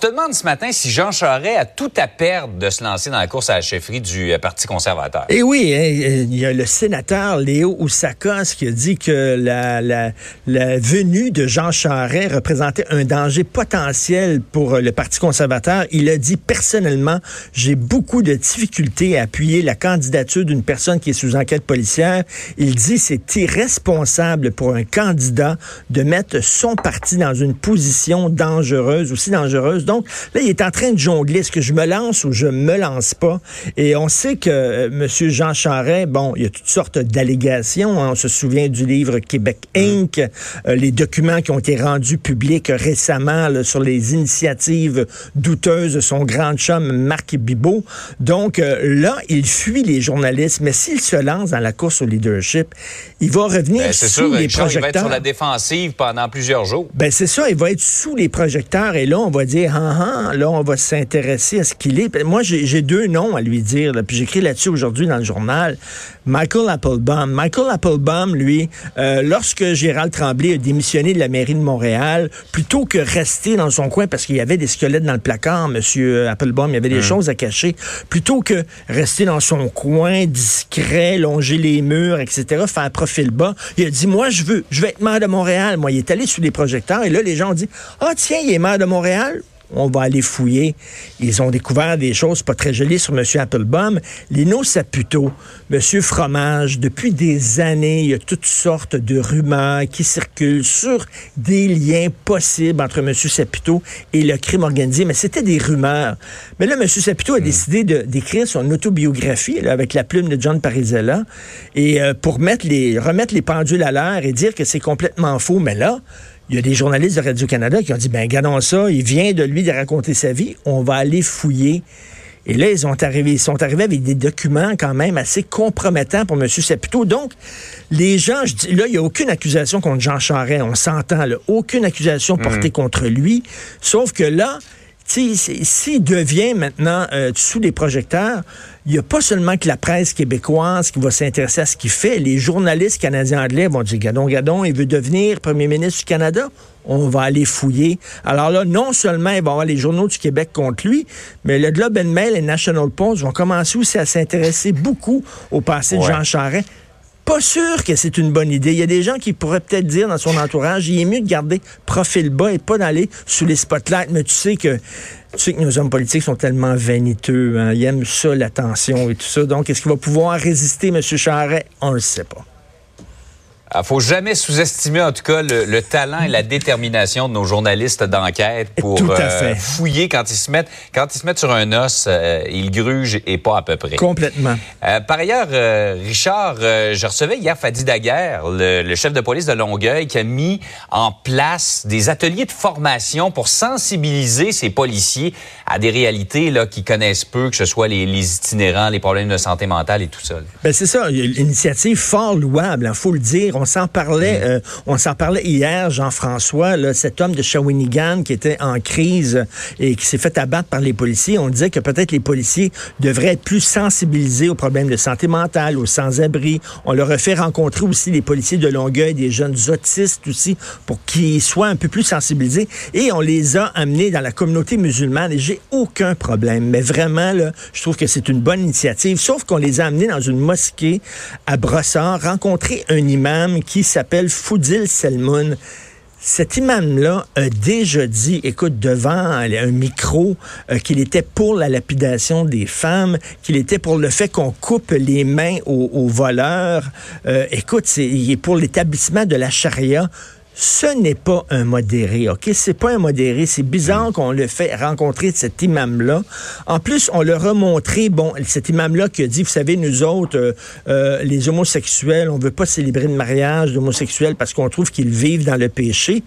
Te demandes ce matin si Jean Charest a tout à perdre de se lancer dans la course à la chefferie du euh, Parti conservateur. Eh oui, hein, il y a le sénateur Léo Oussakos qui a dit que la, la, la venue de Jean Charest représentait un danger potentiel pour le Parti conservateur. Il a dit personnellement, j'ai beaucoup de difficultés à appuyer la candidature d'une personne qui est sous enquête policière. Il dit c'est irresponsable pour un candidat de mettre son parti dans une position dangereuse, aussi dangereuse donc, là, il est en train de jongler. Est-ce que je me lance ou je me lance pas? Et on sait que euh, M. Jean Charest, bon, il y a toutes sortes d'allégations. Hein. On se souvient du livre Québec Inc., euh, les documents qui ont été rendus publics récemment sur les initiatives douteuses de son grand chum Marc Bibot. Donc, euh, là, il fuit les journalistes, mais s'il se lance dans la course au leadership, il va revenir ben, sous les projecteurs. Il va être sur la défensive pendant plusieurs jours. Ben, c'est ça, il va être sous les projecteurs et là, on va dire ah, ah, là, on va s'intéresser à ce qu'il est. Moi, j'ai deux noms à lui dire, puis j'écris là-dessus aujourd'hui dans le journal. Michael Applebaum. Michael Applebaum, lui, euh, lorsque Gérald Tremblay a démissionné de la mairie de Montréal, plutôt que rester dans son coin parce qu'il y avait des squelettes dans le placard, Monsieur Applebaum, il y avait des hum. choses à cacher, plutôt que rester dans son coin discret, longer les murs, etc., faire profil bas, il a dit, moi, je veux, je veux être maire de Montréal. Moi, il est allé sous les projecteurs et là, les gens ont dit, ah, tiens, il est maire de Montréal? On va aller fouiller. Ils ont découvert des choses pas très jolies sur M. Applebaum. Lino Saputo, M. Fromage, depuis des années, il y a toutes sortes de rumeurs qui circulent sur des liens possibles entre M. Saputo et le crime organisé, mais c'était des rumeurs. Mais là, M. Saputo a hmm. décidé d'écrire son autobiographie avec la plume de John Parizella et euh, pour mettre les, remettre les pendules à l'heure et dire que c'est complètement faux. Mais là, il y a des journalistes de Radio-Canada qui ont dit, ben, regardons ça, il vient de lui de raconter sa vie, on va aller fouiller. Et là, ils, ont arrivé, ils sont arrivés avec des documents quand même assez compromettants pour M. Saputo. Donc, les gens, je dis, là, il n'y a aucune accusation contre Jean Charest, on s'entend, là, aucune accusation portée contre lui. Sauf que là, s'il devient maintenant euh, sous les projecteurs, il n'y a pas seulement que la presse québécoise qui va s'intéresser à ce qu'il fait. Les journalistes canadiens anglais vont dire Gadon Gadon, il veut devenir premier ministre du Canada. On va aller fouiller. Alors là, non seulement il va y avoir les journaux du Québec contre lui, mais le Globe and Mail et National Post vont commencer aussi à s'intéresser beaucoup au passé de Jean Charest pas sûr que c'est une bonne idée. Il y a des gens qui pourraient peut-être dire dans son entourage, il est mieux de garder profil bas et pas d'aller sous les spotlights. Mais tu sais que tu sais que nos hommes politiques sont tellement vaniteux. Hein. Ils aiment ça, l'attention et tout ça. Donc, est-ce qu'il va pouvoir résister, M. Charret? On ne le sait pas. Il ah, faut jamais sous-estimer, en tout cas, le, talent et la détermination de nos journalistes d'enquête pour euh, fouiller quand ils se mettent quand ils se mettent sur un os, euh, ils grugent et pas à peu près. Complètement. Euh, par ailleurs, Richard, je recevais hier Fadi Daguerre, le, chef de police de Longueuil, qui a mis en place des ateliers de formation pour sensibiliser ces policiers à des réalités là qui connaissent peu, que ce soit les, itinérants, les problèmes de santé mentale et tout ça. Ben c'est ça, une initiative fort louable, il faut le dire on s'en parlait, mm. euh, on s'en parlait hier, Jean-François, cet homme de Shawinigan qui était en crise et qui s'est fait abattre par les policiers. On disait que peut-être les policiers devraient être plus sensibilisés aux problèmes de santé mentale, aux sans-abri. On leur a fait rencontrer aussi les policiers de Longueuil, des jeunes autistes aussi, pour qu'ils soient un peu plus sensibilisés. Et on les a amenés dans la communauté musulmane. Et j'ai aucun problème. Mais vraiment, là, je trouve que c'est une bonne initiative. Sauf qu'on les a amenés dans une mosquée à Brossard, rencontrer un imam qui s'appelle Foudil Selmoun. Cet imam-là a déjà dit, écoute, devant un micro, euh, qu'il était pour la lapidation des femmes, qu'il était pour le fait qu'on coupe les mains aux, voleurs. Euh, écoute, il est pour l'établissement de la charia ce n'est pas un modéré, OK? C'est pas un modéré. C'est bizarre qu'on le fait rencontrer cet imam-là. En plus, on leur a montré, bon, cet imam-là qui a dit, vous savez, nous autres, euh, euh, les homosexuels, on veut pas célébrer le mariage d'homosexuels parce qu'on trouve qu'ils vivent dans le péché.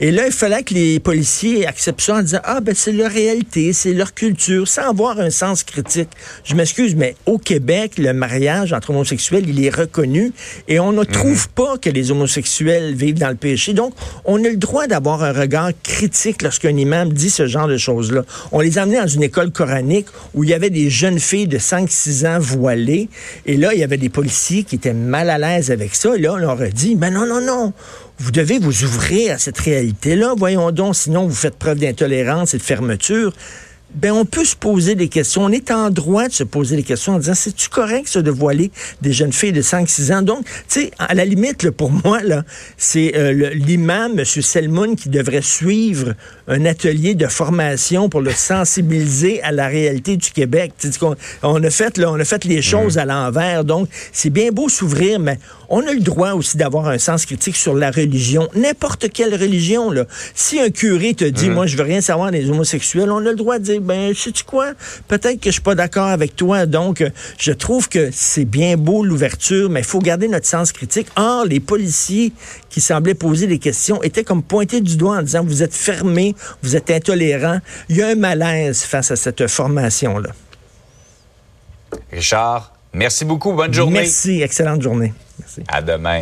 Et là, il fallait que les policiers acceptent ça en disant, ah, ben, c'est leur réalité, c'est leur culture, sans avoir un sens critique. Je m'excuse, mais au Québec, le mariage entre homosexuels, il est reconnu et on ne mhm. trouve pas que les homosexuels vivent dans le péché. Donc, on a le droit d'avoir un regard critique lorsqu'un imam dit ce genre de choses-là. On les a amenés dans une école coranique où il y avait des jeunes filles de 5-6 ans voilées et là, il y avait des policiers qui étaient mal à l'aise avec ça. Et là, on leur a dit, ben non, non, non, vous devez vous ouvrir à cette réalité-là. Voyons donc, sinon vous faites preuve d'intolérance et de fermeture ben on peut se poser des questions. On est en droit de se poser des questions en disant, c'est-tu correct, ça, de voiler des jeunes filles de 5-6 ans? Donc, tu sais, à la limite, pour moi, là, c'est euh, l'imam, M. Selmoun, qui devrait suivre un atelier de formation pour le sensibiliser à la réalité du Québec. On, on, a fait, là, on a fait les choses mmh. à l'envers. Donc, c'est bien beau s'ouvrir, mais on a le droit aussi d'avoir un sens critique sur la religion. N'importe quelle religion, là. Si un curé te dit, mmh. moi, je veux rien savoir des homosexuels, on a le droit de dire, ben, sais-tu quoi? Peut-être que je suis pas d'accord avec toi. Donc, euh, je trouve que c'est bien beau l'ouverture, mais il faut garder notre sens critique. Or, les policiers qui semblaient poser des questions étaient comme pointés du doigt en disant, vous êtes fermés, vous êtes intolérants. Il y a un malaise face à cette formation-là. Richard, merci beaucoup. Bonne journée. Merci. Excellente journée. Merci. À demain.